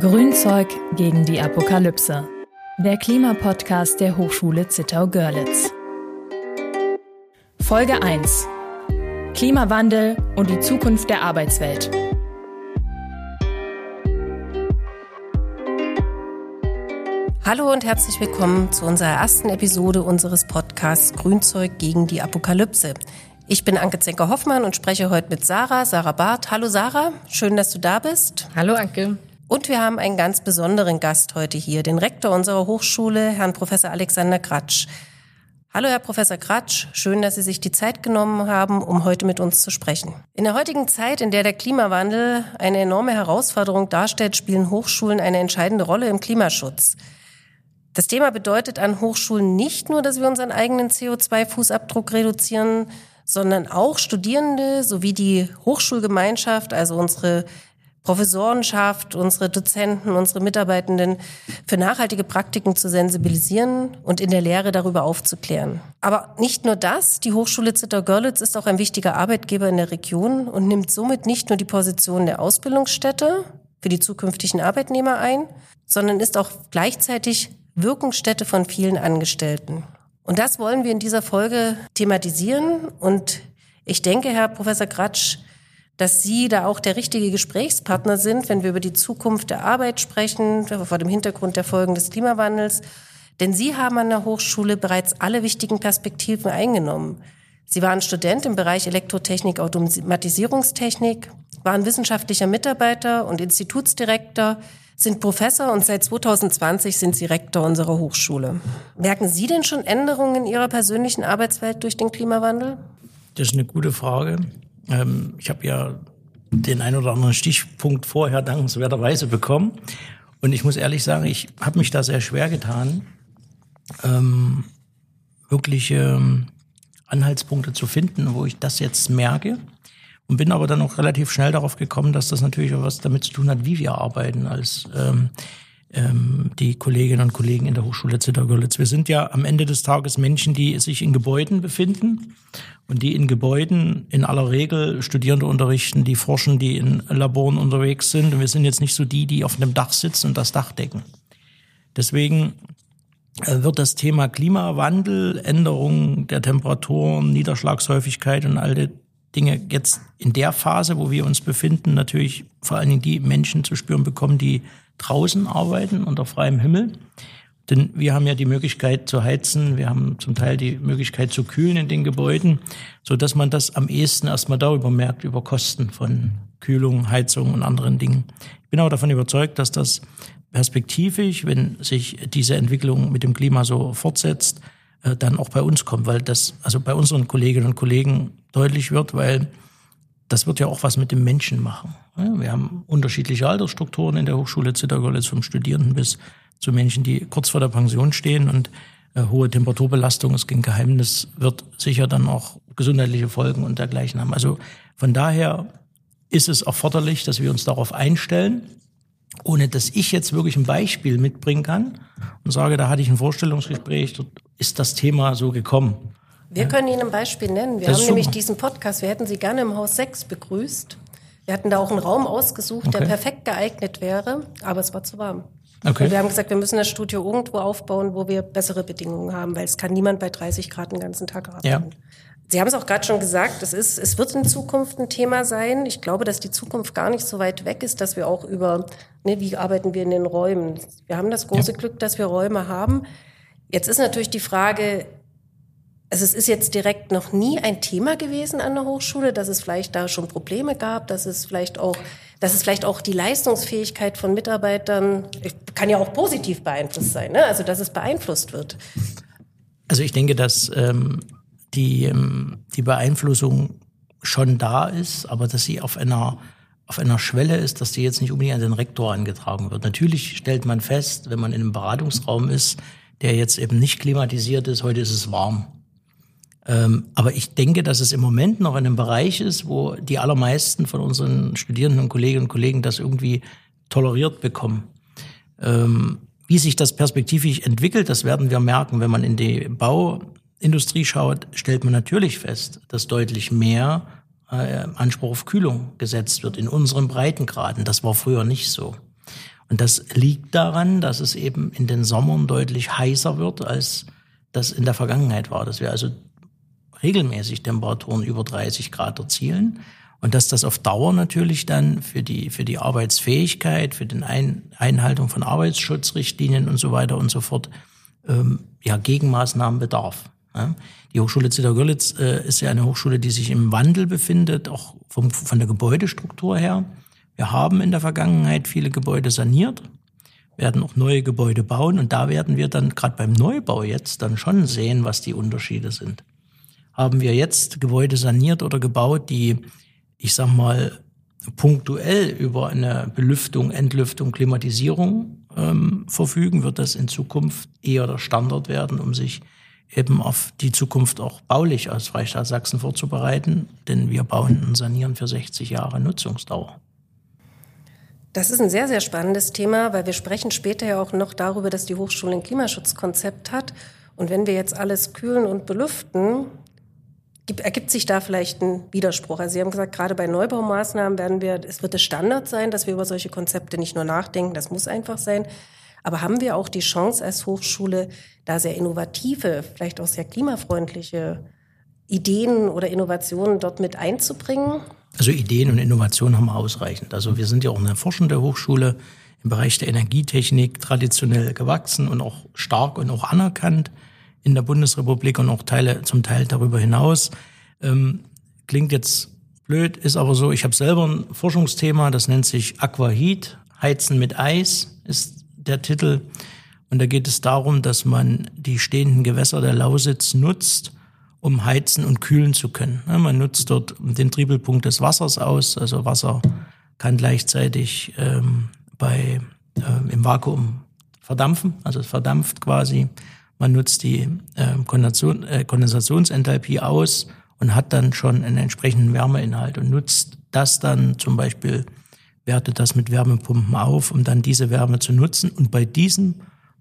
Grünzeug gegen die Apokalypse. Der Klimapodcast der Hochschule Zittau-Görlitz. Folge 1. Klimawandel und die Zukunft der Arbeitswelt. Hallo und herzlich willkommen zu unserer ersten Episode unseres Podcasts Grünzeug gegen die Apokalypse. Ich bin Anke Zenker-Hoffmann und spreche heute mit Sarah, Sarah Barth. Hallo Sarah, schön, dass du da bist. Hallo Anke. Und wir haben einen ganz besonderen Gast heute hier, den Rektor unserer Hochschule, Herrn Professor Alexander Kratsch. Hallo, Herr Professor Kratsch. Schön, dass Sie sich die Zeit genommen haben, um heute mit uns zu sprechen. In der heutigen Zeit, in der der Klimawandel eine enorme Herausforderung darstellt, spielen Hochschulen eine entscheidende Rolle im Klimaschutz. Das Thema bedeutet an Hochschulen nicht nur, dass wir unseren eigenen CO2-Fußabdruck reduzieren, sondern auch Studierende sowie die Hochschulgemeinschaft, also unsere Professorenschaft, unsere Dozenten, unsere Mitarbeitenden für nachhaltige Praktiken zu sensibilisieren und in der Lehre darüber aufzuklären. Aber nicht nur das, die Hochschule Zittau-Görlitz ist auch ein wichtiger Arbeitgeber in der Region und nimmt somit nicht nur die Position der Ausbildungsstätte für die zukünftigen Arbeitnehmer ein, sondern ist auch gleichzeitig Wirkungsstätte von vielen Angestellten. Und das wollen wir in dieser Folge thematisieren und ich denke, Herr Professor Kratsch, dass Sie da auch der richtige Gesprächspartner sind, wenn wir über die Zukunft der Arbeit sprechen, vor dem Hintergrund der Folgen des Klimawandels. Denn Sie haben an der Hochschule bereits alle wichtigen Perspektiven eingenommen. Sie waren Student im Bereich Elektrotechnik, Automatisierungstechnik, waren wissenschaftlicher Mitarbeiter und Institutsdirektor, sind Professor und seit 2020 sind Sie Rektor unserer Hochschule. Merken Sie denn schon Änderungen in Ihrer persönlichen Arbeitswelt durch den Klimawandel? Das ist eine gute Frage. Ähm, ich habe ja den ein oder anderen Stichpunkt vorher dankenswerterweise bekommen. Und ich muss ehrlich sagen, ich habe mich da sehr schwer getan, ähm, wirklich ähm, Anhaltspunkte zu finden, wo ich das jetzt merke. Und bin aber dann auch relativ schnell darauf gekommen, dass das natürlich auch was damit zu tun hat, wie wir arbeiten als ähm, ähm, die Kolleginnen und Kollegen in der Hochschule Zittau-Görlitz. Wir sind ja am Ende des Tages Menschen, die sich in Gebäuden befinden und die in Gebäuden in aller Regel Studierende unterrichten, die forschen, die in Laboren unterwegs sind. Und wir sind jetzt nicht so die, die auf einem Dach sitzen und das Dach decken. Deswegen äh, wird das Thema Klimawandel, Änderung der Temperaturen, Niederschlagshäufigkeit und all die Dinge jetzt in der Phase, wo wir uns befinden, natürlich vor allen Dingen die Menschen zu spüren bekommen, die draußen arbeiten unter freiem Himmel. Denn wir haben ja die Möglichkeit zu heizen, wir haben zum Teil die Möglichkeit zu kühlen in den Gebäuden, so dass man das am ehesten erstmal darüber merkt, über Kosten von Kühlung, Heizung und anderen Dingen. Ich bin auch davon überzeugt, dass das perspektivisch, wenn sich diese Entwicklung mit dem Klima so fortsetzt, äh, dann auch bei uns kommt, weil das also bei unseren Kolleginnen und Kollegen deutlich wird, weil das wird ja auch was mit dem Menschen machen. Wir haben unterschiedliche Altersstrukturen in der Hochschule Zittergörlitz, vom Studierenden bis zu Menschen, die kurz vor der Pension stehen und äh, hohe Temperaturbelastung ist kein Geheimnis, wird sicher dann auch gesundheitliche Folgen und dergleichen haben. Also von daher ist es erforderlich, dass wir uns darauf einstellen, ohne dass ich jetzt wirklich ein Beispiel mitbringen kann und sage, da hatte ich ein Vorstellungsgespräch, dort ist das Thema so gekommen. Wir können Ihnen ein Beispiel nennen. Wir das haben nämlich diesen Podcast, wir hätten Sie gerne im Haus 6 begrüßt. Wir hatten da auch einen Raum ausgesucht, okay. der perfekt geeignet wäre, aber es war zu warm. Okay. Und wir haben gesagt, wir müssen das Studio irgendwo aufbauen, wo wir bessere Bedingungen haben, weil es kann niemand bei 30 Grad den ganzen Tag arbeiten. Ja. Sie haben es auch gerade schon gesagt, es, ist, es wird in Zukunft ein Thema sein. Ich glaube, dass die Zukunft gar nicht so weit weg ist, dass wir auch über, ne, wie arbeiten wir in den Räumen. Wir haben das große ja. Glück, dass wir Räume haben. Jetzt ist natürlich die Frage, also es ist jetzt direkt noch nie ein Thema gewesen an der Hochschule, dass es vielleicht da schon Probleme gab, dass es vielleicht auch, dass es vielleicht auch die Leistungsfähigkeit von Mitarbeitern kann ja auch positiv beeinflusst sein, ne? also dass es beeinflusst wird. Also ich denke, dass ähm, die, ähm, die Beeinflussung schon da ist, aber dass sie auf einer auf einer Schwelle ist, dass die jetzt nicht unbedingt an den Rektor angetragen wird. Natürlich stellt man fest, wenn man in einem Beratungsraum ist, der jetzt eben nicht klimatisiert ist, heute ist es warm aber ich denke, dass es im Moment noch in einem Bereich ist, wo die allermeisten von unseren Studierenden und Kolleginnen und Kollegen das irgendwie toleriert bekommen. Ähm, wie sich das perspektivisch entwickelt, das werden wir merken. Wenn man in die Bauindustrie schaut, stellt man natürlich fest, dass deutlich mehr äh, Anspruch auf Kühlung gesetzt wird in unseren Breitengraden. Das war früher nicht so. Und das liegt daran, dass es eben in den Sommern deutlich heißer wird, als das in der Vergangenheit war. Dass wir also regelmäßig Temperaturen über 30 Grad erzielen. Und dass das auf Dauer natürlich dann für die, für die Arbeitsfähigkeit, für die Ein Einhaltung von Arbeitsschutzrichtlinien und so weiter und so fort, ähm, ja, Gegenmaßnahmen bedarf. Ja. Die Hochschule Zittau-Görlitz äh, ist ja eine Hochschule, die sich im Wandel befindet, auch vom, von der Gebäudestruktur her. Wir haben in der Vergangenheit viele Gebäude saniert, werden auch neue Gebäude bauen und da werden wir dann gerade beim Neubau jetzt dann schon sehen, was die Unterschiede sind. Haben wir jetzt Gebäude saniert oder gebaut, die, ich sag mal, punktuell über eine Belüftung, Entlüftung, Klimatisierung ähm, verfügen, wird das in Zukunft eher der Standard werden, um sich eben auf die Zukunft auch baulich als Freistaat Sachsen vorzubereiten, denn wir bauen und sanieren für 60 Jahre Nutzungsdauer. Das ist ein sehr, sehr spannendes Thema, weil wir sprechen später ja auch noch darüber, dass die Hochschule ein Klimaschutzkonzept hat. Und wenn wir jetzt alles kühlen und belüften, ergibt sich da vielleicht ein Widerspruch. Also Sie haben gesagt, gerade bei Neubaumaßnahmen werden wir, es wird es Standard sein, dass wir über solche Konzepte nicht nur nachdenken, das muss einfach sein. Aber haben wir auch die Chance als Hochschule, da sehr innovative, vielleicht auch sehr klimafreundliche Ideen oder Innovationen dort mit einzubringen? Also Ideen und Innovationen haben wir ausreichend. Also wir sind ja auch eine forschende Hochschule im Bereich der Energietechnik traditionell gewachsen und auch stark und auch anerkannt in der Bundesrepublik und auch Teile zum Teil darüber hinaus. Ähm, klingt jetzt blöd, ist aber so. Ich habe selber ein Forschungsthema, das nennt sich Aquahit, Heizen mit Eis ist der Titel. Und da geht es darum, dass man die stehenden Gewässer der Lausitz nutzt, um heizen und kühlen zu können. Man nutzt dort den Triebelpunkt des Wassers aus. Also Wasser kann gleichzeitig ähm, bei, äh, im Vakuum verdampfen, also es verdampft quasi. Man nutzt die äh, Kondensation, äh, Kondensationsenthalpie aus und hat dann schon einen entsprechenden Wärmeinhalt und nutzt das dann zum Beispiel, wertet das mit Wärmepumpen auf, um dann diese Wärme zu nutzen. Und bei diesem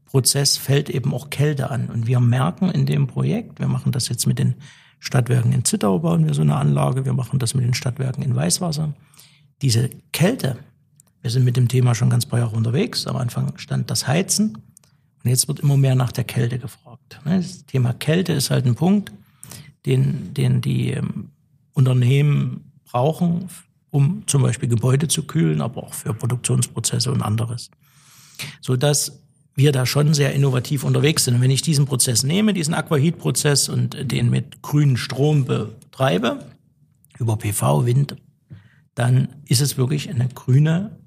Prozess fällt eben auch Kälte an. Und wir merken in dem Projekt, wir machen das jetzt mit den Stadtwerken in Zittau, bauen wir so eine Anlage, wir machen das mit den Stadtwerken in Weißwasser. Diese Kälte, wir sind mit dem Thema schon ganz paar Jahre unterwegs. Am Anfang stand das Heizen und jetzt wird immer mehr nach der Kälte gefragt. Ne, das Thema Kälte ist halt ein Punkt, den, den die ähm, Unternehmen brauchen, um zum Beispiel Gebäude zu kühlen, aber auch für Produktionsprozesse und anderes. So dass wir da schon sehr innovativ unterwegs sind. Und wenn ich diesen Prozess nehme, diesen Aquahit-Prozess und den mit grünem Strom betreibe, über PV, Wind, dann ist es wirklich eine grüne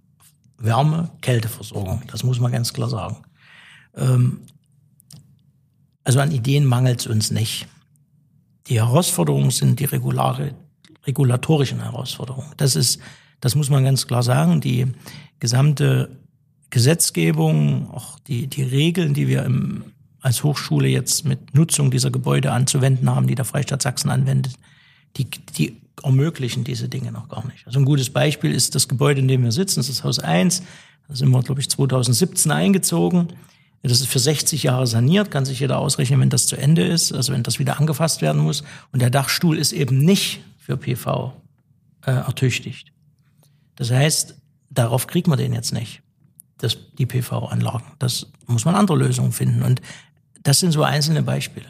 Wärme-Kälteversorgung. Das muss man ganz klar sagen. Ähm, also an Ideen mangelt es uns nicht. Die Herausforderungen sind die regulare, regulatorischen Herausforderungen. Das ist, das muss man ganz klar sagen. Die gesamte Gesetzgebung, auch die, die Regeln, die wir im, als Hochschule jetzt mit Nutzung dieser Gebäude anzuwenden haben, die der Freistaat Sachsen anwendet, die, die ermöglichen diese Dinge noch gar nicht. Also ein gutes Beispiel ist das Gebäude, in dem wir sitzen, das ist Haus 1. Da sind wir, glaube ich, 2017 eingezogen. Das ist für 60 Jahre saniert, kann sich jeder ausrechnen, wenn das zu Ende ist, also wenn das wieder angefasst werden muss. Und der Dachstuhl ist eben nicht für PV äh, ertüchtigt. Das heißt, darauf kriegt man den jetzt nicht das, die PV-Anlagen. Das muss man andere Lösungen finden. Und das sind so einzelne Beispiele.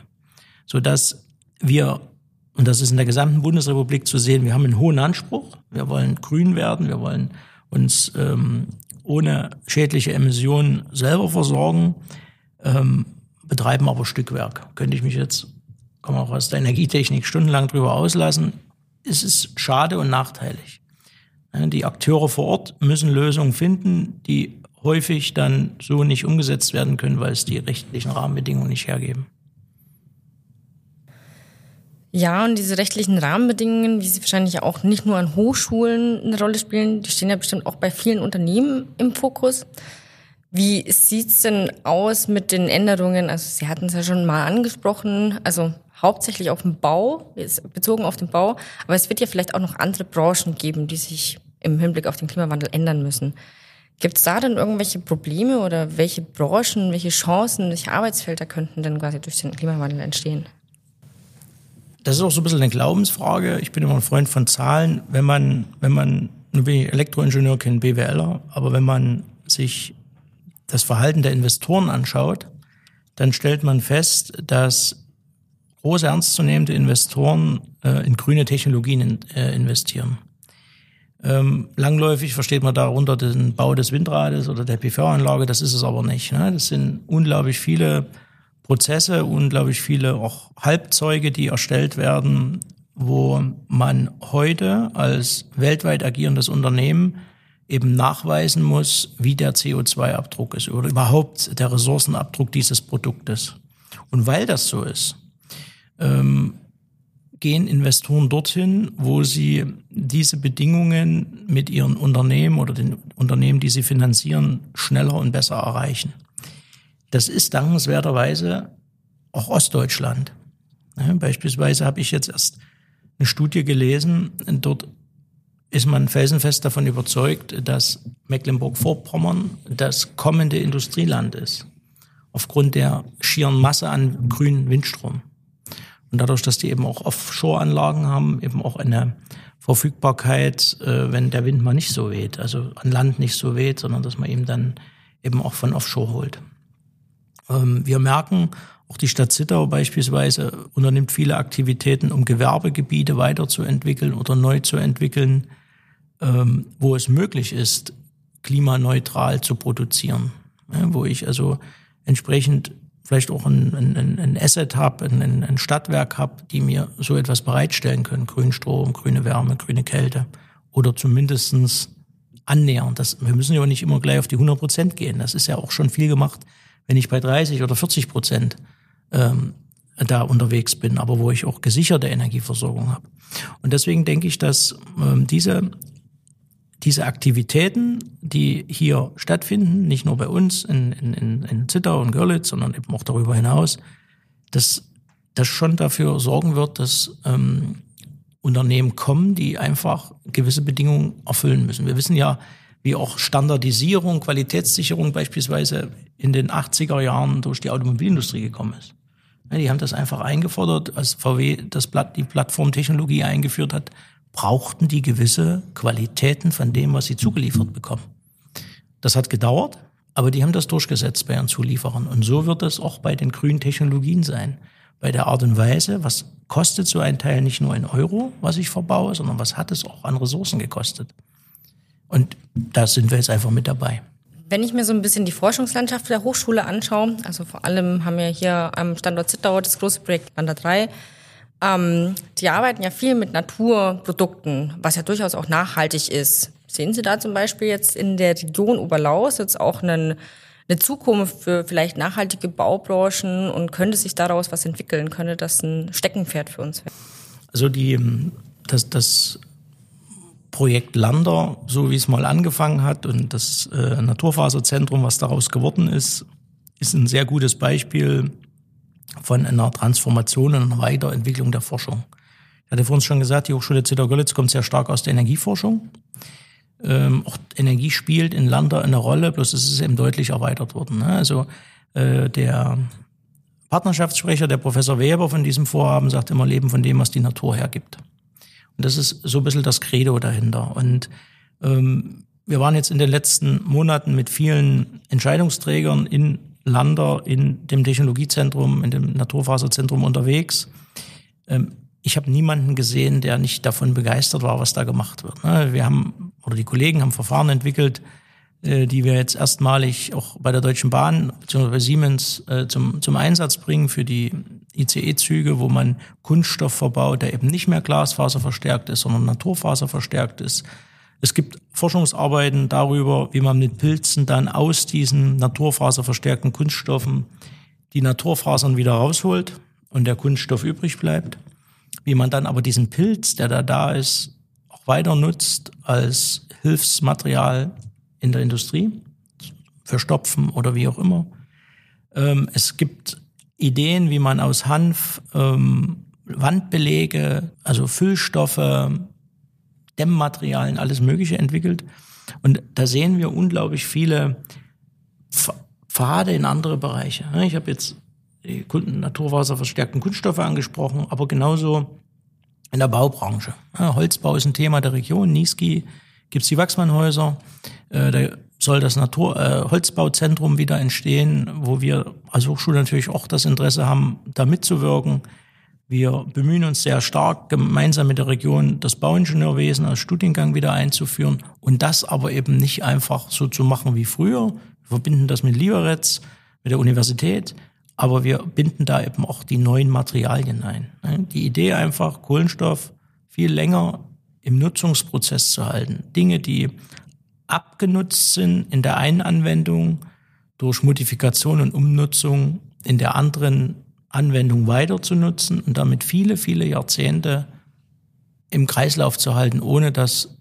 So dass wir, und das ist in der gesamten Bundesrepublik zu sehen, wir haben einen hohen Anspruch. Wir wollen grün werden. Wir wollen uns ähm, ohne schädliche Emissionen selber versorgen, ähm, betreiben aber Stückwerk. Könnte ich mich jetzt, kann man auch aus der Energietechnik stundenlang drüber auslassen. Es ist schade und nachteilig. Die Akteure vor Ort müssen Lösungen finden, die häufig dann so nicht umgesetzt werden können, weil es die rechtlichen Rahmenbedingungen nicht hergeben. Ja, und diese rechtlichen Rahmenbedingungen, wie sie wahrscheinlich auch nicht nur an Hochschulen eine Rolle spielen, die stehen ja bestimmt auch bei vielen Unternehmen im Fokus. Wie sieht's denn aus mit den Änderungen? Also Sie hatten es ja schon mal angesprochen, also hauptsächlich auf den Bau, bezogen auf den Bau, aber es wird ja vielleicht auch noch andere Branchen geben, die sich im Hinblick auf den Klimawandel ändern müssen. Gibt es da denn irgendwelche Probleme oder welche Branchen, welche Chancen, welche Arbeitsfelder könnten denn quasi durch den Klimawandel entstehen? Das ist auch so ein bisschen eine Glaubensfrage. Ich bin immer ein Freund von Zahlen. Wenn man, wenn man, bin ich Elektroingenieur, kein BWLer, aber wenn man sich das Verhalten der Investoren anschaut, dann stellt man fest, dass große ernstzunehmende Investoren äh, in grüne Technologien in, äh, investieren. Ähm, langläufig versteht man darunter den Bau des Windrades oder der PV-Anlage, das ist es aber nicht. Ne? Das sind unglaublich viele Prozesse, unglaublich viele auch Halbzeuge, die erstellt werden, wo man heute als weltweit agierendes Unternehmen eben nachweisen muss, wie der CO2-Abdruck ist oder überhaupt der Ressourcenabdruck dieses Produktes. Und weil das so ist, ähm, gehen Investoren dorthin, wo sie diese Bedingungen mit ihren Unternehmen oder den Unternehmen, die sie finanzieren, schneller und besser erreichen. Das ist dankenswerterweise auch Ostdeutschland. Beispielsweise habe ich jetzt erst eine Studie gelesen, dort ist man felsenfest davon überzeugt, dass Mecklenburg-Vorpommern das kommende Industrieland ist. Aufgrund der schieren Masse an grünen Windstrom. Und dadurch, dass die eben auch Offshore-Anlagen haben, eben auch eine Verfügbarkeit, äh, wenn der Wind mal nicht so weht, also an Land nicht so weht, sondern dass man eben dann eben auch von Offshore holt. Ähm, wir merken, auch die Stadt Zittau beispielsweise unternimmt viele Aktivitäten, um Gewerbegebiete weiterzuentwickeln oder neu zu entwickeln, ähm, wo es möglich ist, klimaneutral zu produzieren. wo ich also entsprechend vielleicht auch ein, ein, ein Asset habe, ein, ein Stadtwerk habe, die mir so etwas bereitstellen können. Grünstrom, grüne Wärme, grüne Kälte. Oder zumindestens annähernd. Das, wir müssen ja nicht immer gleich auf die 100 Prozent gehen. Das ist ja auch schon viel gemacht, wenn ich bei 30 oder 40 Prozent ähm, da unterwegs bin, aber wo ich auch gesicherte Energieversorgung habe. Und deswegen denke ich, dass ähm, diese diese Aktivitäten, die hier stattfinden, nicht nur bei uns in, in, in Zittau und Görlitz, sondern eben auch darüber hinaus, dass das schon dafür sorgen wird, dass ähm, Unternehmen kommen, die einfach gewisse Bedingungen erfüllen müssen. Wir wissen ja, wie auch Standardisierung, Qualitätssicherung beispielsweise in den 80er Jahren durch die Automobilindustrie gekommen ist. Die haben das einfach eingefordert, als VW das Blatt, die Plattformtechnologie eingeführt hat, brauchten die gewisse Qualitäten von dem, was sie zugeliefert bekommen. Das hat gedauert, aber die haben das durchgesetzt bei ihren Zulieferern. Und so wird es auch bei den grünen Technologien sein. Bei der Art und Weise, was kostet so ein Teil nicht nur in Euro, was ich verbaue, sondern was hat es auch an Ressourcen gekostet. Und da sind wir jetzt einfach mit dabei. Wenn ich mir so ein bisschen die Forschungslandschaft der Hochschule anschaue, also vor allem haben wir hier am Standort Zittau das große Projekt Landa 3, ähm, die arbeiten ja viel mit Naturprodukten, was ja durchaus auch nachhaltig ist. Sehen Sie da zum Beispiel jetzt in der Region Oberlaus jetzt auch einen, eine Zukunft für vielleicht nachhaltige Baubranchen und könnte sich daraus was entwickeln? Könnte das ein Steckenpferd für uns werden? Also die, das, das Projekt Lander, so wie es mal angefangen hat und das äh, Naturfaserzentrum, was daraus geworden ist, ist ein sehr gutes Beispiel von einer Transformation und einer Weiterentwicklung der Forschung. Ich hatte vorhin schon gesagt, die Hochschule Zittau-Görlitz kommt sehr stark aus der Energieforschung. Ähm, auch Energie spielt in Lander eine Rolle, bloß es ist eben deutlich erweitert worden. Ne? Also äh, der Partnerschaftssprecher, der Professor Weber von diesem Vorhaben, sagt immer, leben von dem, was die Natur hergibt. Und das ist so ein bisschen das Credo dahinter. Und ähm, wir waren jetzt in den letzten Monaten mit vielen Entscheidungsträgern in Lander in dem Technologiezentrum, in dem Naturfaserzentrum unterwegs. Ähm, ich habe niemanden gesehen, der nicht davon begeistert war, was da gemacht wird. Ne? Wir haben, oder die Kollegen haben Verfahren entwickelt, äh, die wir jetzt erstmalig auch bei der Deutschen Bahn bzw. bei Siemens äh, zum, zum Einsatz bringen für die ICE-Züge, wo man Kunststoff verbaut, der eben nicht mehr Glasfaser verstärkt ist, sondern Naturfaser verstärkt ist es gibt Forschungsarbeiten darüber, wie man mit Pilzen dann aus diesen naturfaserverstärkten Kunststoffen die Naturfasern wieder rausholt und der Kunststoff übrig bleibt. Wie man dann aber diesen Pilz, der da da ist, auch weiter nutzt als Hilfsmaterial in der Industrie, für Stopfen oder wie auch immer. Ähm, es gibt Ideen, wie man aus Hanf ähm, Wandbelege, also Füllstoffe, Dämmmaterialien, alles Mögliche entwickelt. Und da sehen wir unglaublich viele Pfade in andere Bereiche. Ich habe jetzt die naturwasserverstärkten Kunststoffe angesprochen, aber genauso in der Baubranche. Holzbau ist ein Thema der Region. Niesky gibt es die Wachsmannhäuser. Äh, da soll das Natur äh, Holzbauzentrum wieder entstehen, wo wir als Hochschule natürlich auch das Interesse haben, da mitzuwirken. Wir bemühen uns sehr stark, gemeinsam mit der Region das Bauingenieurwesen als Studiengang wieder einzuführen und das aber eben nicht einfach so zu machen wie früher. Wir verbinden das mit Liberec, mit der Universität, aber wir binden da eben auch die neuen Materialien ein. Ne? Die Idee einfach, Kohlenstoff viel länger im Nutzungsprozess zu halten. Dinge, die abgenutzt sind in der einen Anwendung durch Modifikation und Umnutzung in der anderen Anwendung weiter zu nutzen und damit viele, viele Jahrzehnte im Kreislauf zu halten, ohne dass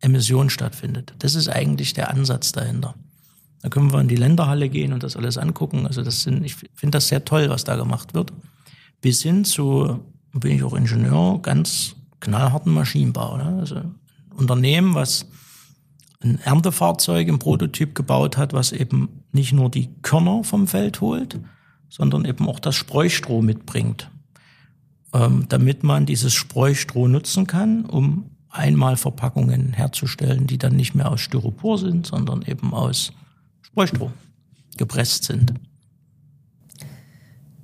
Emission stattfindet. Das ist eigentlich der Ansatz dahinter. Da können wir in die Länderhalle gehen und das alles angucken. Also das sind, ich finde das sehr toll, was da gemacht wird. Bis hin zu, bin ich auch Ingenieur, ganz knallharten Maschinenbau. Ne? Also ein Unternehmen, was ein Erntefahrzeug im Prototyp gebaut hat, was eben nicht nur die Körner vom Feld holt, sondern eben auch das Spreustroh mitbringt, ähm, damit man dieses Spreustroh nutzen kann, um Einmalverpackungen herzustellen, die dann nicht mehr aus Styropor sind, sondern eben aus Spreustroh gepresst sind.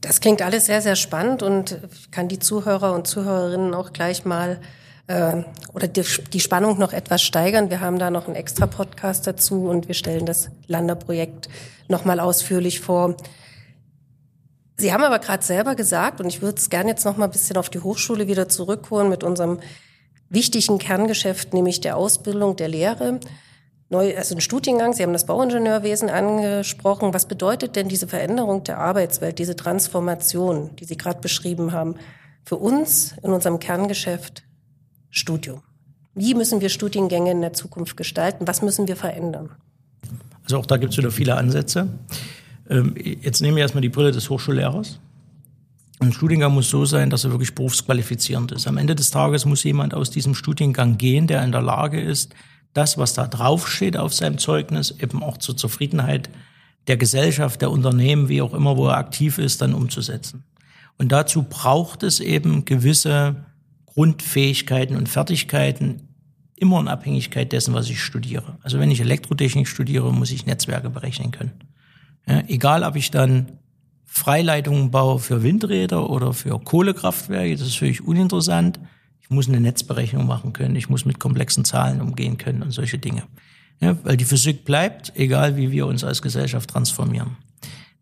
Das klingt alles sehr, sehr spannend und kann die Zuhörer und Zuhörerinnen auch gleich mal äh, oder die, die Spannung noch etwas steigern. Wir haben da noch einen extra Podcast dazu und wir stellen das Landerprojekt nochmal ausführlich vor. Sie haben aber gerade selber gesagt, und ich würde es gerne jetzt noch mal ein bisschen auf die Hochschule wieder zurückholen mit unserem wichtigen Kerngeschäft, nämlich der Ausbildung der Lehre. Neu, also ein Studiengang, Sie haben das Bauingenieurwesen angesprochen. Was bedeutet denn diese Veränderung der Arbeitswelt, diese Transformation, die Sie gerade beschrieben haben, für uns in unserem Kerngeschäft Studium? Wie müssen wir Studiengänge in der Zukunft gestalten? Was müssen wir verändern? Also auch da gibt es wieder viele Ansätze. Ähm, jetzt nehmen wir erstmal die Brille des Hochschullehrers. Ein Studiengang muss so sein, dass er wirklich berufsqualifizierend ist. Am Ende des Tages muss jemand aus diesem Studiengang gehen, der in der Lage ist, das, was da draufsteht auf seinem Zeugnis, eben auch zur Zufriedenheit der Gesellschaft, der Unternehmen, wie auch immer, wo er aktiv ist, dann umzusetzen. Und dazu braucht es eben gewisse Grundfähigkeiten und Fertigkeiten, immer in Abhängigkeit dessen, was ich studiere. Also wenn ich Elektrotechnik studiere, muss ich Netzwerke berechnen können. Ja, egal, ob ich dann Freileitungen baue für Windräder oder für Kohlekraftwerke, das ist völlig uninteressant. Ich muss eine Netzberechnung machen können, ich muss mit komplexen Zahlen umgehen können und solche Dinge. Ja, weil die Physik bleibt, egal wie wir uns als Gesellschaft transformieren.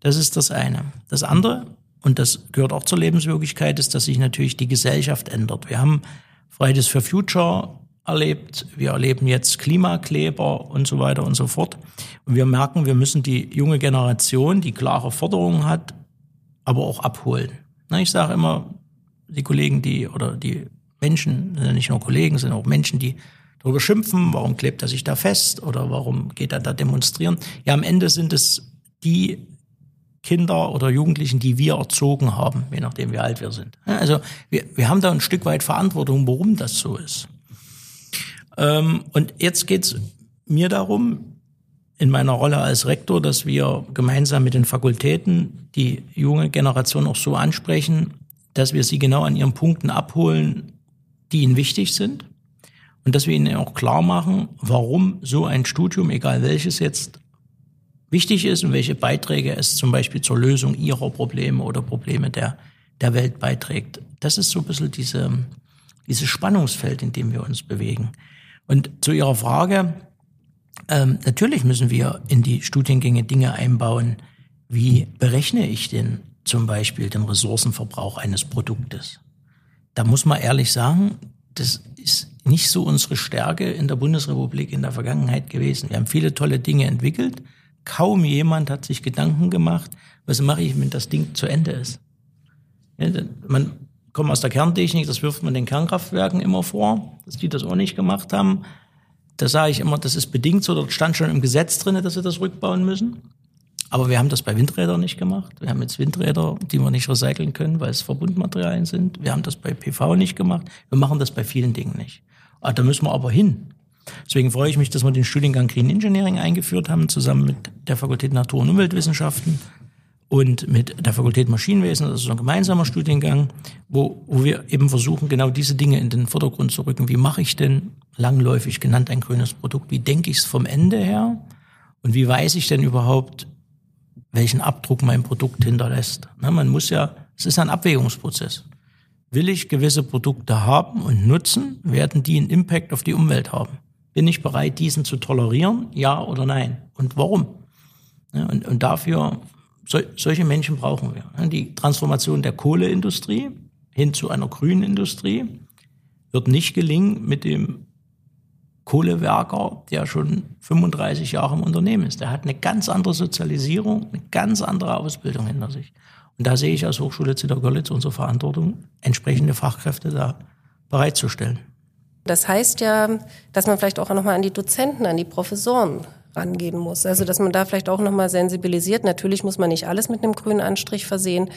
Das ist das eine. Das andere, und das gehört auch zur Lebenswirklichkeit, ist, dass sich natürlich die Gesellschaft ändert. Wir haben Fridays for Future erlebt. Wir erleben jetzt Klimakleber und so weiter und so fort. Und wir merken, wir müssen die junge Generation, die klare Forderungen hat, aber auch abholen. Ich sage immer, die Kollegen, die oder die Menschen, nicht nur Kollegen, sind auch Menschen, die darüber schimpfen, warum klebt er sich da fest oder warum geht er da demonstrieren. Ja, am Ende sind es die Kinder oder Jugendlichen, die wir erzogen haben, je nachdem wie alt wir sind. Also wir, wir haben da ein Stück weit Verantwortung, warum das so ist. Ähm, und jetzt geht's mir darum, in meiner Rolle als Rektor, dass wir gemeinsam mit den Fakultäten die junge Generation auch so ansprechen, dass wir sie genau an ihren Punkten abholen, die ihnen wichtig sind. Und dass wir ihnen auch klar machen, warum so ein Studium, egal welches jetzt, wichtig ist und welche Beiträge es zum Beispiel zur Lösung ihrer Probleme oder Probleme der, der Welt beiträgt. Das ist so ein bisschen diese, dieses Spannungsfeld, in dem wir uns bewegen. Und zu Ihrer Frage, ähm, natürlich müssen wir in die Studiengänge Dinge einbauen. Wie berechne ich denn zum Beispiel den Ressourcenverbrauch eines Produktes? Da muss man ehrlich sagen, das ist nicht so unsere Stärke in der Bundesrepublik in der Vergangenheit gewesen. Wir haben viele tolle Dinge entwickelt. Kaum jemand hat sich Gedanken gemacht, was mache ich, wenn das Ding zu Ende ist. Man komme aus der Kerntechnik, das wirft man den Kernkraftwerken immer vor, dass die das auch nicht gemacht haben. Da sage ich immer, das ist bedingt so, dort stand schon im Gesetz drin, dass sie das rückbauen müssen. Aber wir haben das bei Windrädern nicht gemacht. Wir haben jetzt Windräder, die wir nicht recyceln können, weil es Verbundmaterialien sind. Wir haben das bei PV nicht gemacht. Wir machen das bei vielen Dingen nicht. Ah, da müssen wir aber hin. Deswegen freue ich mich, dass wir den Studiengang Green Engineering eingeführt haben, zusammen mit der Fakultät Natur- und Umweltwissenschaften und mit der Fakultät Maschinenwesen, das ist ein gemeinsamer Studiengang, wo, wo wir eben versuchen, genau diese Dinge in den Vordergrund zu rücken. Wie mache ich denn langläufig genannt ein grünes Produkt? Wie denke ich es vom Ende her? Und wie weiß ich denn überhaupt, welchen Abdruck mein Produkt hinterlässt? Na, man muss ja, es ist ein Abwägungsprozess. Will ich gewisse Produkte haben und nutzen, werden die einen Impact auf die Umwelt haben. Bin ich bereit, diesen zu tolerieren? Ja oder nein? Und warum? Und, und dafür, so, solche Menschen brauchen wir. Die Transformation der Kohleindustrie hin zu einer grünen Industrie wird nicht gelingen mit dem Kohlewerker, der schon 35 Jahre im Unternehmen ist. Der hat eine ganz andere Sozialisierung, eine ganz andere Ausbildung hinter sich. Und da sehe ich als Hochschule Zittau-Görlitz unsere Verantwortung, entsprechende Fachkräfte da bereitzustellen. Das heißt ja, dass man vielleicht auch nochmal an die Dozenten, an die Professoren rangehen muss. Also dass man da vielleicht auch nochmal sensibilisiert. Natürlich muss man nicht alles mit einem grünen Anstrich versehen,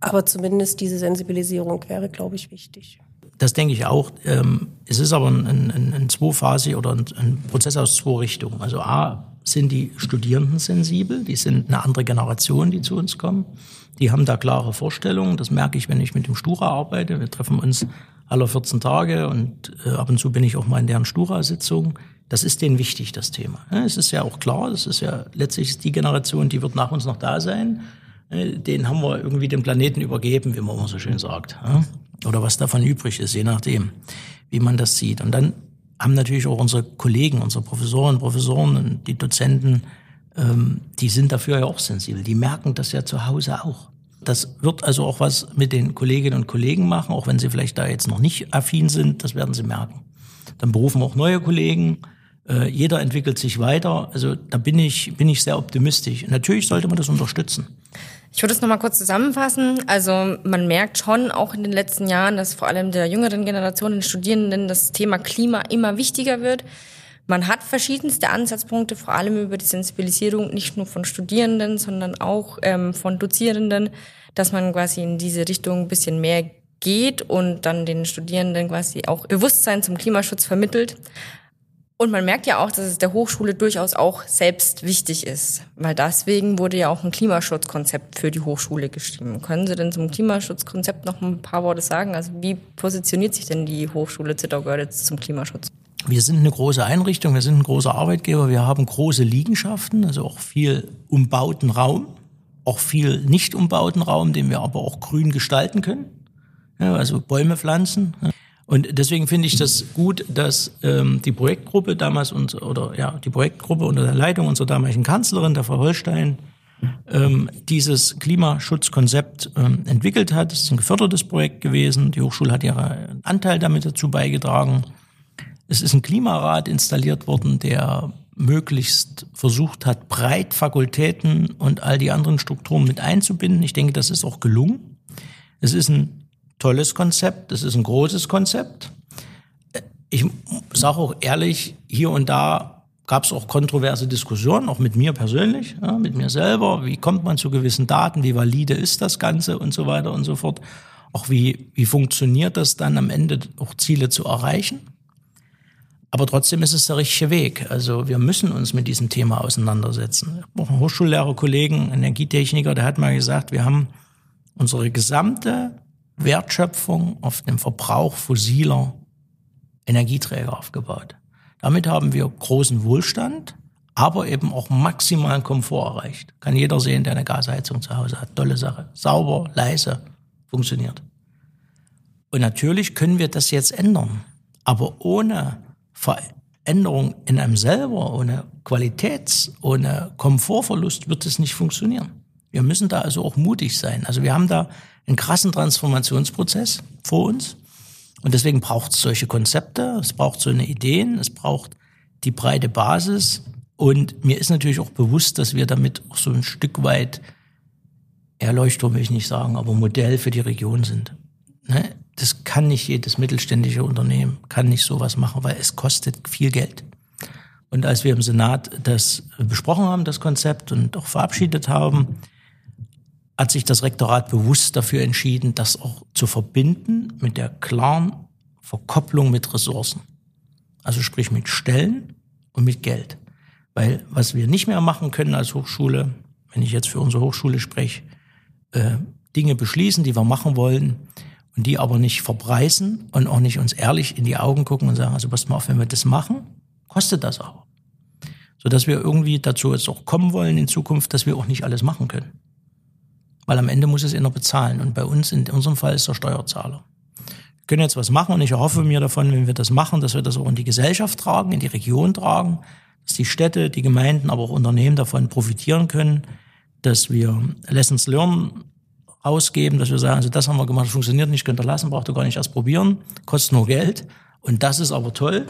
aber zumindest diese Sensibilisierung wäre, glaube ich, wichtig. Das denke ich auch. Ähm, es ist aber ein, ein, ein Zwei-Phase oder ein, ein Prozess aus zwei Richtungen. Also A, sind die Studierenden sensibel, die sind eine andere Generation, die zu uns kommen. Die haben da klare Vorstellungen. Das merke ich, wenn ich mit dem Stura arbeite. Wir treffen uns alle 14 Tage und äh, ab und zu bin ich auch mal in deren Stura-Sitzung. Das ist denen wichtig, das Thema. Es ist ja auch klar, das ist ja letztlich die Generation, die wird nach uns noch da sein. Äh, den haben wir irgendwie den Planeten übergeben, wie man immer so schön sagt. Oder was davon übrig ist, je nachdem, wie man das sieht. Und dann haben natürlich auch unsere Kollegen, unsere Professoren, Professoren und die Dozenten, ähm, die sind dafür ja auch sensibel. Die merken das ja zu Hause auch. Das wird also auch was mit den Kolleginnen und Kollegen machen, auch wenn sie vielleicht da jetzt noch nicht affin sind, das werden sie merken. Dann berufen auch neue Kollegen. Äh, jeder entwickelt sich weiter. Also da bin ich, bin ich sehr optimistisch. Natürlich sollte man das unterstützen. Ich würde es nochmal kurz zusammenfassen. Also man merkt schon auch in den letzten Jahren, dass vor allem der jüngeren Generation, den Studierenden, das Thema Klima immer wichtiger wird. Man hat verschiedenste Ansatzpunkte, vor allem über die Sensibilisierung nicht nur von Studierenden, sondern auch ähm, von Dozierenden, dass man quasi in diese Richtung ein bisschen mehr geht und dann den Studierenden quasi auch Bewusstsein zum Klimaschutz vermittelt. Und man merkt ja auch, dass es der Hochschule durchaus auch selbst wichtig ist, weil deswegen wurde ja auch ein Klimaschutzkonzept für die Hochschule geschrieben. Können Sie denn zum Klimaschutzkonzept noch ein paar Worte sagen? Also wie positioniert sich denn die Hochschule Zittau-Görlitz zum Klimaschutz? Wir sind eine große Einrichtung, wir sind ein großer Arbeitgeber, wir haben große Liegenschaften, also auch viel umbauten Raum, auch viel nicht umbauten Raum, den wir aber auch grün gestalten können, ja, also Bäume pflanzen. Und deswegen finde ich das gut, dass ähm, die Projektgruppe damals und oder ja die Projektgruppe unter der Leitung unserer damaligen Kanzlerin, der Frau Holstein, ähm, dieses Klimaschutzkonzept ähm, entwickelt hat. Es ist ein gefördertes Projekt gewesen. Die Hochschule hat ihren Anteil damit dazu beigetragen. Es ist ein Klimarat installiert worden, der möglichst versucht hat, breit Fakultäten und all die anderen Strukturen mit einzubinden. Ich denke, das ist auch gelungen. Es ist ein tolles Konzept, es ist ein großes Konzept. Ich sage auch ehrlich, hier und da gab es auch kontroverse Diskussionen, auch mit mir persönlich, ja, mit mir selber. Wie kommt man zu gewissen Daten? Wie valide ist das Ganze und so weiter und so fort? Auch wie, wie funktioniert das dann am Ende auch Ziele zu erreichen? Aber trotzdem ist es der richtige Weg. Also wir müssen uns mit diesem Thema auseinandersetzen. Ein Hochschullehrer, Kollegen, Energietechniker, der hat mal gesagt, wir haben unsere gesamte Wertschöpfung auf dem Verbrauch fossiler Energieträger aufgebaut. Damit haben wir großen Wohlstand, aber eben auch maximalen Komfort erreicht. Kann jeder sehen, der eine Gasheizung zu Hause hat. Tolle Sache. Sauber, leise, funktioniert. Und natürlich können wir das jetzt ändern. Aber ohne Veränderung in einem selber, ohne Qualitäts-, ohne Komfortverlust wird es nicht funktionieren. Wir müssen da also auch mutig sein. Also wir haben da einen krassen Transformationsprozess vor uns. Und deswegen braucht es solche Konzepte, es braucht so eine Ideen, es braucht die breite Basis. Und mir ist natürlich auch bewusst, dass wir damit auch so ein Stück weit, Erleuchtung will ich nicht sagen, aber Modell für die Region sind. Ne? Das kann nicht jedes mittelständische Unternehmen, kann nicht sowas machen, weil es kostet viel Geld. Und als wir im Senat das besprochen haben, das Konzept und auch verabschiedet haben, hat sich das Rektorat bewusst dafür entschieden, das auch zu verbinden mit der klaren Verkopplung mit Ressourcen. Also sprich mit Stellen und mit Geld. Weil was wir nicht mehr machen können als Hochschule, wenn ich jetzt für unsere Hochschule spreche, äh, Dinge beschließen, die wir machen wollen, die aber nicht verpreisen und auch nicht uns ehrlich in die Augen gucken und sagen, also pass mal auf, wenn wir das machen, kostet das aber. sodass wir irgendwie dazu jetzt auch kommen wollen in Zukunft, dass wir auch nicht alles machen können. Weil am Ende muss es einer bezahlen und bei uns, in unserem Fall, ist der Steuerzahler. Wir können jetzt was machen und ich erhoffe mir davon, wenn wir das machen, dass wir das auch in die Gesellschaft tragen, in die Region tragen, dass die Städte, die Gemeinden, aber auch Unternehmen davon profitieren können, dass wir Lessons Learned ausgeben, dass wir sagen, also das haben wir gemacht, das funktioniert nicht, könnt ihr lassen, braucht ihr gar nicht erst probieren, kostet nur Geld. Und das ist aber toll,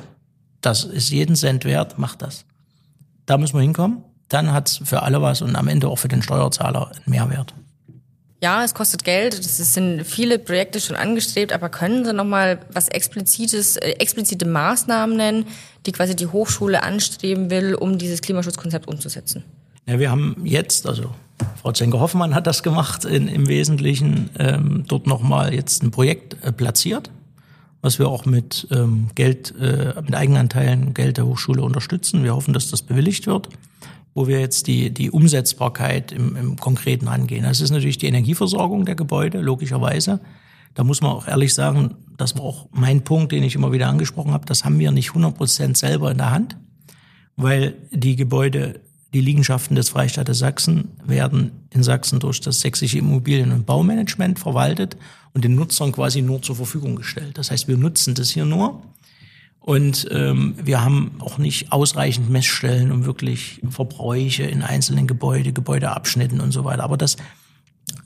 das ist jeden Cent wert, macht das. Da müssen wir hinkommen. Dann hat's für alle was und am Ende auch für den Steuerzahler einen Mehrwert. Ja, es kostet Geld. Es sind viele Projekte schon angestrebt, aber können Sie noch mal was explizites, äh, explizite Maßnahmen nennen, die quasi die Hochschule anstreben will, um dieses Klimaschutzkonzept umzusetzen? Ja, wir haben jetzt, also Frau Zenker-Hoffmann hat das gemacht in, im Wesentlichen, ähm, dort nochmal jetzt ein Projekt äh, platziert, was wir auch mit ähm, Geld, äh, mit Eigenanteilen Geld der Hochschule unterstützen. Wir hoffen, dass das bewilligt wird, wo wir jetzt die, die Umsetzbarkeit im, im Konkreten angehen. Das ist natürlich die Energieversorgung der Gebäude, logischerweise. Da muss man auch ehrlich sagen, das war auch mein Punkt, den ich immer wieder angesprochen habe, das haben wir nicht 100 Prozent selber in der Hand, weil die Gebäude die Liegenschaften des Freistaates Sachsen werden in Sachsen durch das sächsische Immobilien- und Baumanagement verwaltet und den Nutzern quasi nur zur Verfügung gestellt. Das heißt, wir nutzen das hier nur. Und ähm, wir haben auch nicht ausreichend Messstellen, um wirklich Verbräuche in einzelnen Gebäude, Gebäudeabschnitten und so weiter. Aber das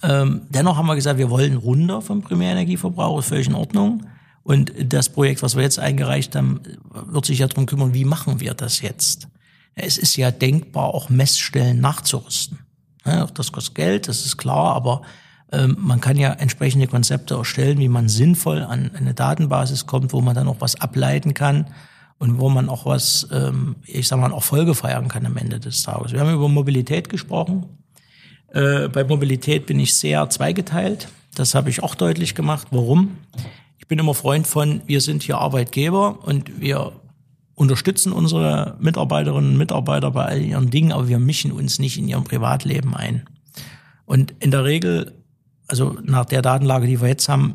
ähm, dennoch haben wir gesagt, wir wollen runter vom Primärenergieverbrauch, ist völlig in Ordnung. Und das Projekt, was wir jetzt eingereicht haben, wird sich ja darum kümmern, wie machen wir das jetzt? Es ist ja denkbar, auch Messstellen nachzurüsten. Ja, das kostet Geld, das ist klar, aber ähm, man kann ja entsprechende Konzepte erstellen, wie man sinnvoll an eine Datenbasis kommt, wo man dann auch was ableiten kann und wo man auch was, ähm, ich sag mal, auch Folge feiern kann am Ende des Tages. Wir haben über Mobilität gesprochen. Äh, bei Mobilität bin ich sehr zweigeteilt. Das habe ich auch deutlich gemacht. Warum? Ich bin immer Freund von, wir sind hier Arbeitgeber und wir unterstützen unsere Mitarbeiterinnen und Mitarbeiter bei all ihren Dingen, aber wir mischen uns nicht in ihrem Privatleben ein. Und in der Regel, also nach der Datenlage, die wir jetzt haben,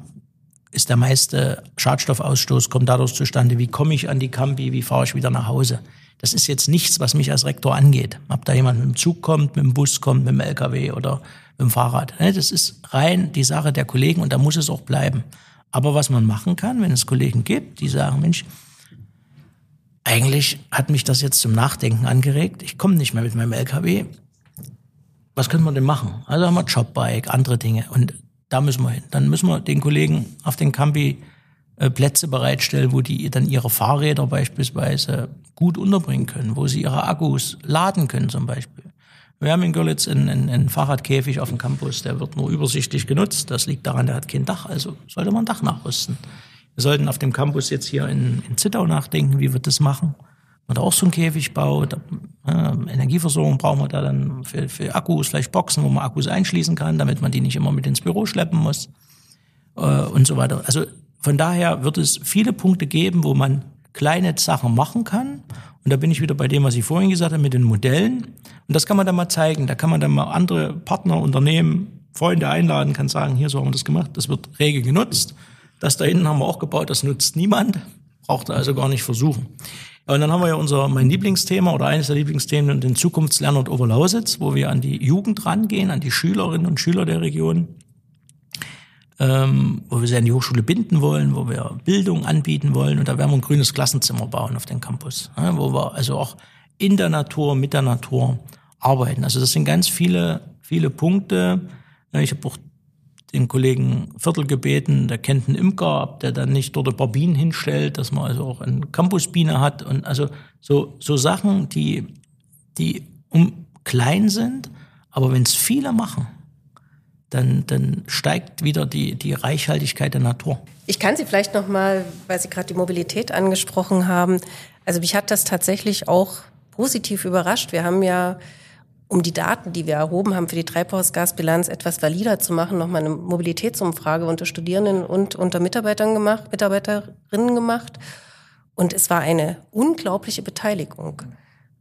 ist der meiste Schadstoffausstoß kommt dadurch zustande, wie komme ich an die Campi, wie fahre ich wieder nach Hause. Das ist jetzt nichts, was mich als Rektor angeht. Ob da jemand mit dem Zug kommt, mit dem Bus kommt, mit dem LKW oder mit dem Fahrrad. Das ist rein die Sache der Kollegen und da muss es auch bleiben. Aber was man machen kann, wenn es Kollegen gibt, die sagen, Mensch, eigentlich hat mich das jetzt zum Nachdenken angeregt. Ich komme nicht mehr mit meinem LKW. Was können wir denn machen? Also haben wir Jobbike, andere Dinge. Und da müssen wir hin. Dann müssen wir den Kollegen auf den Campi äh, Plätze bereitstellen, wo die dann ihre Fahrräder beispielsweise gut unterbringen können, wo sie ihre Akkus laden können zum Beispiel. Wir haben in Görlitz einen, einen, einen Fahrradkäfig auf dem Campus, der wird nur übersichtlich genutzt. Das liegt daran, der hat kein Dach, also sollte man ein Dach nachrüsten. Wir sollten auf dem Campus jetzt hier in, in Zittau nachdenken, wie wir das machen. Man da auch so einen Käfig baut. Äh, Energieversorgung brauchen wir da dann für, für Akkus, vielleicht Boxen, wo man Akkus einschließen kann, damit man die nicht immer mit ins Büro schleppen muss äh, und so weiter. Also von daher wird es viele Punkte geben, wo man kleine Sachen machen kann. Und da bin ich wieder bei dem, was ich vorhin gesagt habe, mit den Modellen. Und das kann man dann mal zeigen. Da kann man dann mal andere Partner, Unternehmen, Freunde einladen, kann sagen, hier so haben wir das gemacht. Das wird rege genutzt. Das da hinten haben wir auch gebaut, das nutzt niemand, braucht also gar nicht versuchen. Und dann haben wir ja unser, mein Lieblingsthema oder eines der Lieblingsthemen, den Zukunftslerner Oberlausitz, wo wir an die Jugend rangehen, an die Schülerinnen und Schüler der Region, ähm, wo wir sie an die Hochschule binden wollen, wo wir Bildung anbieten wollen. Und da werden wir ein grünes Klassenzimmer bauen auf dem Campus, ja, wo wir also auch in der Natur, mit der Natur arbeiten. Also das sind ganz viele, viele Punkte. Ich habe auch den Kollegen Viertel gebeten, der kennt einen Imker, ob der dann nicht dort ein paar Bienen hinstellt, dass man also auch eine Campusbiene hat und also so, so Sachen, die, die um klein sind, aber wenn es viele machen, dann, dann steigt wieder die, die Reichhaltigkeit der Natur. Ich kann Sie vielleicht noch mal, weil Sie gerade die Mobilität angesprochen haben, also mich hat das tatsächlich auch positiv überrascht. Wir haben ja um die Daten, die wir erhoben haben für die Treibhausgasbilanz etwas valider zu machen, nochmal eine Mobilitätsumfrage unter Studierenden und unter Mitarbeitern gemacht, Mitarbeiterinnen gemacht. Und es war eine unglaubliche Beteiligung.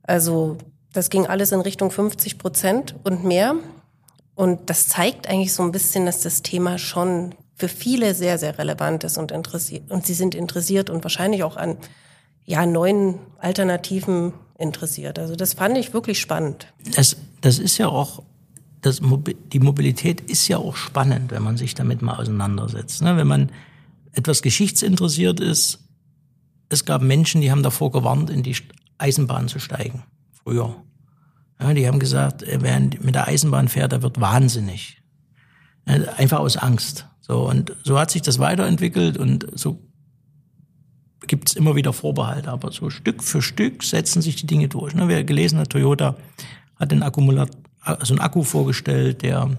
Also das ging alles in Richtung 50 Prozent und mehr. Und das zeigt eigentlich so ein bisschen, dass das Thema schon für viele sehr, sehr relevant ist und interessiert. Und sie sind interessiert und wahrscheinlich auch an ja, neuen alternativen interessiert. Also das fand ich wirklich spannend. Das, das ist ja auch, das, die Mobilität ist ja auch spannend, wenn man sich damit mal auseinandersetzt. Ne? Wenn man etwas geschichtsinteressiert ist, es gab Menschen, die haben davor gewarnt, in die Eisenbahn zu steigen. Früher. Die haben gesagt, wer mit der Eisenbahn fährt, der wird wahnsinnig. Einfach aus Angst. So, und so hat sich das weiterentwickelt und so gibt es immer wieder Vorbehalte. Aber so Stück für Stück setzen sich die Dinge durch. Ne? Wer gelesen hat, Toyota hat den Akkumulat also einen Akku vorgestellt, der,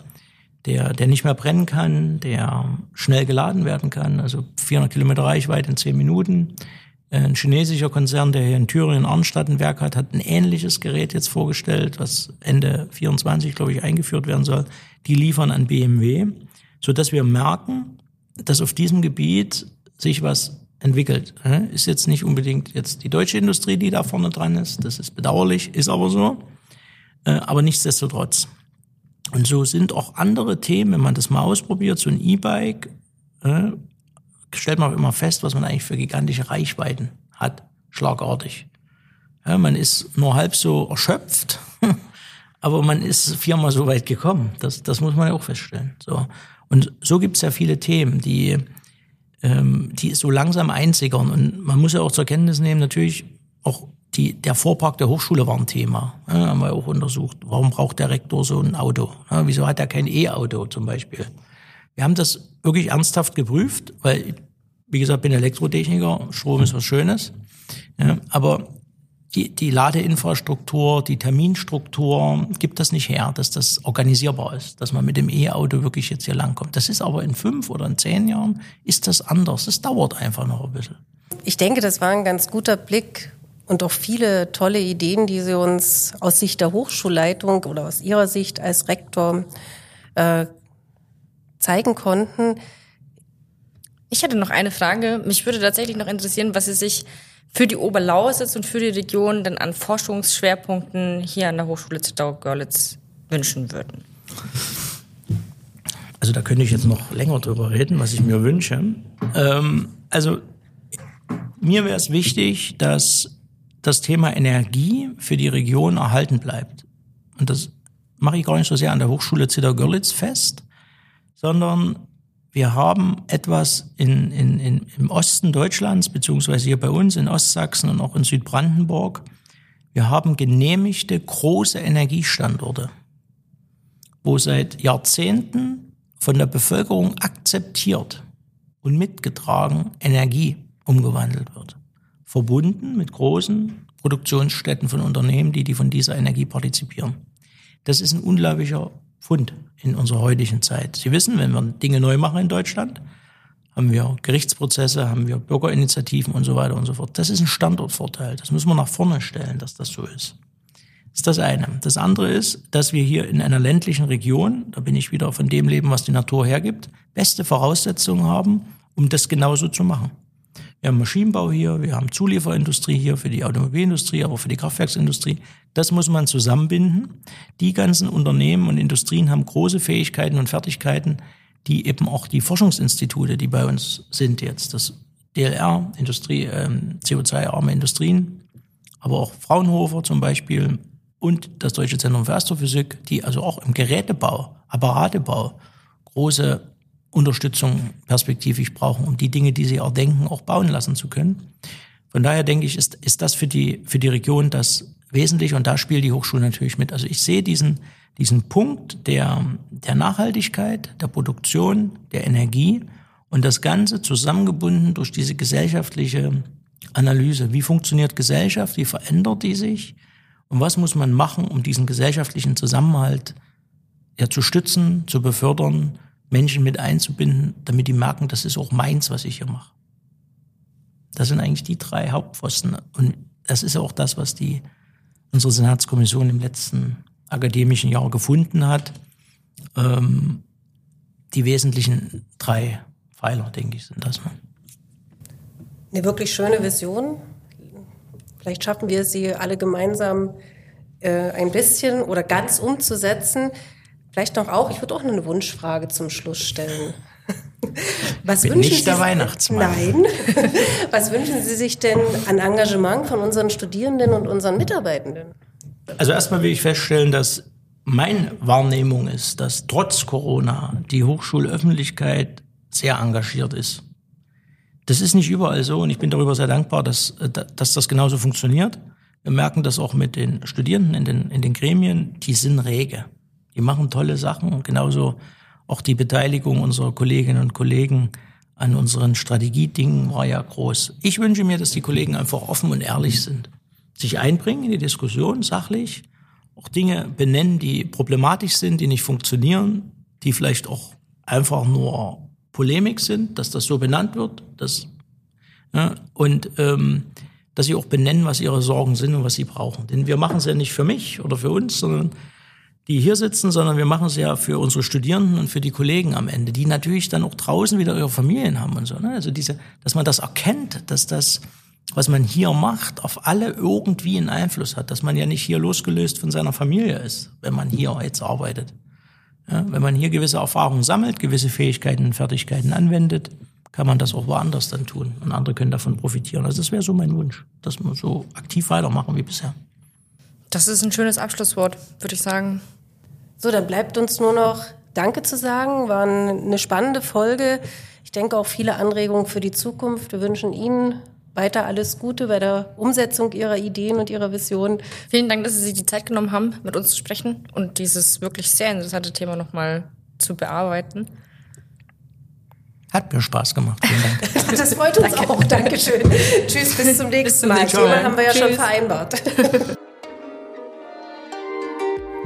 der, der nicht mehr brennen kann, der schnell geladen werden kann, also 400 Kilometer Reichweite in 10 Minuten. Ein chinesischer Konzern, der hier in Thüringen Arnstadt ein Werk hat, hat ein ähnliches Gerät jetzt vorgestellt, was Ende 24, glaube ich, eingeführt werden soll. Die liefern an BMW, so dass wir merken, dass auf diesem Gebiet sich was entwickelt. Ist jetzt nicht unbedingt jetzt die deutsche Industrie, die da vorne dran ist. Das ist bedauerlich, ist aber so. Äh, aber nichtsdestotrotz. Und so sind auch andere Themen, wenn man das mal ausprobiert, so ein E-Bike, stellt man auch immer fest, was man eigentlich für gigantische Reichweiten hat, schlagartig. Man ist nur halb so erschöpft, aber man ist viermal so weit gekommen. Das, das muss man ja auch feststellen. So. Und so gibt es ja viele Themen, die, ähm, die so langsam einsickern. Und man muss ja auch zur Kenntnis nehmen, natürlich auch die, der Vorpark der Hochschule war ein Thema. Ja, haben wir auch untersucht. Warum braucht der Rektor so ein Auto? Ja, wieso hat er kein E-Auto zum Beispiel? Wir haben das wirklich ernsthaft geprüft, weil, wie gesagt, bin Elektrotechniker, Strom ist was Schönes. Ja, aber die, die Ladeinfrastruktur, die Terminstruktur gibt das nicht her, dass das organisierbar ist, dass man mit dem E-Auto wirklich jetzt hier langkommt. Das ist aber in fünf oder in zehn Jahren ist das anders. Es dauert einfach noch ein bisschen. Ich denke, das war ein ganz guter Blick und auch viele tolle Ideen, die Sie uns aus Sicht der Hochschulleitung oder aus Ihrer Sicht als Rektor äh, zeigen konnten. Ich hätte noch eine Frage. Mich würde tatsächlich noch interessieren, was Sie sich für die Oberlausitz und für die Region denn an Forschungsschwerpunkten hier an der Hochschule Zittau-Görlitz wünschen würden. Also da könnte ich jetzt noch länger drüber reden, was ich mir wünsche. Ähm, also mir wäre es wichtig, dass das Thema Energie für die Region erhalten bleibt. Und das mache ich gar nicht so sehr an der Hochschule Zittau-Görlitz fest, sondern wir haben etwas in, in, in, im Osten Deutschlands, beziehungsweise hier bei uns in Ostsachsen und auch in Südbrandenburg. Wir haben genehmigte große Energiestandorte, wo seit Jahrzehnten von der Bevölkerung akzeptiert und mitgetragen Energie umgewandelt wird verbunden mit großen Produktionsstätten von Unternehmen, die, die von dieser Energie partizipieren. Das ist ein unglaublicher Fund in unserer heutigen Zeit. Sie wissen, wenn wir Dinge neu machen in Deutschland, haben wir Gerichtsprozesse, haben wir Bürgerinitiativen und so weiter und so fort. Das ist ein Standortvorteil. Das müssen wir nach vorne stellen, dass das so ist. Das ist das eine. Das andere ist, dass wir hier in einer ländlichen Region, da bin ich wieder von dem Leben, was die Natur hergibt, beste Voraussetzungen haben, um das genauso zu machen. Wir haben Maschinenbau hier, wir haben Zulieferindustrie hier für die Automobilindustrie, aber für die Kraftwerksindustrie. Das muss man zusammenbinden. Die ganzen Unternehmen und Industrien haben große Fähigkeiten und Fertigkeiten, die eben auch die Forschungsinstitute, die bei uns sind jetzt, das DLR, Industrie, ähm, CO2-arme Industrien, aber auch Fraunhofer zum Beispiel und das Deutsche Zentrum für Astrophysik, die also auch im Gerätebau, Apparatebau große Unterstützung perspektivisch brauchen, um die Dinge, die sie erdenken, auch bauen lassen zu können. Von daher denke ich, ist, ist das für die, für die Region das Wesentliche und da spielt die Hochschule natürlich mit. Also ich sehe diesen, diesen Punkt der, der Nachhaltigkeit, der Produktion, der Energie und das Ganze zusammengebunden durch diese gesellschaftliche Analyse. Wie funktioniert Gesellschaft? Wie verändert die sich? Und was muss man machen, um diesen gesellschaftlichen Zusammenhalt ja, zu stützen, zu befördern Menschen mit einzubinden, damit die merken, das ist auch meins, was ich hier mache. Das sind eigentlich die drei Hauptpfosten. Und das ist auch das, was die, unsere Senatskommission im letzten akademischen Jahr gefunden hat. Ähm, die wesentlichen drei Pfeiler, denke ich, sind das. Eine wirklich schöne Vision. Vielleicht schaffen wir sie alle gemeinsam äh, ein bisschen oder ganz umzusetzen. Vielleicht noch auch, ich würde auch eine Wunschfrage zum Schluss stellen. Was Bin wünschen nicht der Sie, Weihnachtsmann. Nein. Was wünschen Sie sich denn an Engagement von unseren Studierenden und unseren Mitarbeitenden? Also erstmal will ich feststellen, dass meine Wahrnehmung ist, dass trotz Corona die Hochschulöffentlichkeit sehr engagiert ist. Das ist nicht überall so und ich bin darüber sehr dankbar, dass, dass das genauso funktioniert. Wir merken das auch mit den Studierenden in den, in den Gremien, die sind rege. Die machen tolle Sachen und genauso auch die Beteiligung unserer Kolleginnen und Kollegen an unseren Strategiedingen war ja groß. Ich wünsche mir, dass die Kollegen einfach offen und ehrlich sind, sich einbringen in die Diskussion, sachlich, auch Dinge benennen, die problematisch sind, die nicht funktionieren, die vielleicht auch einfach nur Polemik sind, dass das so benannt wird, dass, ja, und ähm, dass sie auch benennen, was ihre Sorgen sind und was sie brauchen. Denn wir machen es ja nicht für mich oder für uns, sondern die hier sitzen, sondern wir machen es ja für unsere Studierenden und für die Kollegen am Ende, die natürlich dann auch draußen wieder ihre Familien haben und so. Ne? Also diese, dass man das erkennt, dass das, was man hier macht, auf alle irgendwie einen Einfluss hat, dass man ja nicht hier losgelöst von seiner Familie ist, wenn man hier jetzt arbeitet. Ja, wenn man hier gewisse Erfahrungen sammelt, gewisse Fähigkeiten und Fertigkeiten anwendet, kann man das auch woanders dann tun und andere können davon profitieren. Also das wäre so mein Wunsch, dass wir so aktiv weitermachen wie bisher. Das ist ein schönes Abschlusswort, würde ich sagen. So, dann bleibt uns nur noch Danke zu sagen. War eine spannende Folge. Ich denke auch viele Anregungen für die Zukunft. Wir wünschen Ihnen weiter alles Gute bei der Umsetzung Ihrer Ideen und Ihrer Visionen. Vielen Dank, dass Sie sich die Zeit genommen haben, mit uns zu sprechen und dieses wirklich sehr interessante Thema nochmal zu bearbeiten. Hat mir Spaß gemacht. Vielen Dank. Das freut uns Danke. auch. Dankeschön. Tschüss, bis zum nächsten Mal. nächsten Mal. haben wir ja Tschüss. schon vereinbart.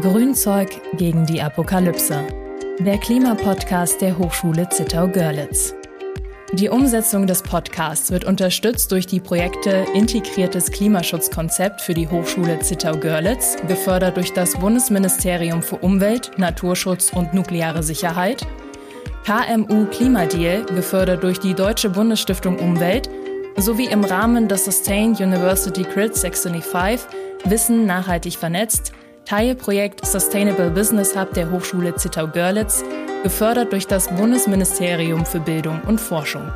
Grünzeug gegen die Apokalypse. Der Klimapodcast der Hochschule Zittau-Görlitz. Die Umsetzung des Podcasts wird unterstützt durch die Projekte Integriertes Klimaschutzkonzept für die Hochschule Zittau-Görlitz, gefördert durch das Bundesministerium für Umwelt, Naturschutz und nukleare Sicherheit, KMU Klimadeal, gefördert durch die Deutsche Bundesstiftung Umwelt, sowie im Rahmen des Sustain University Grid 625 Wissen nachhaltig vernetzt, Teilprojekt Sustainable Business Hub der Hochschule Zittau-Görlitz, gefördert durch das Bundesministerium für Bildung und Forschung.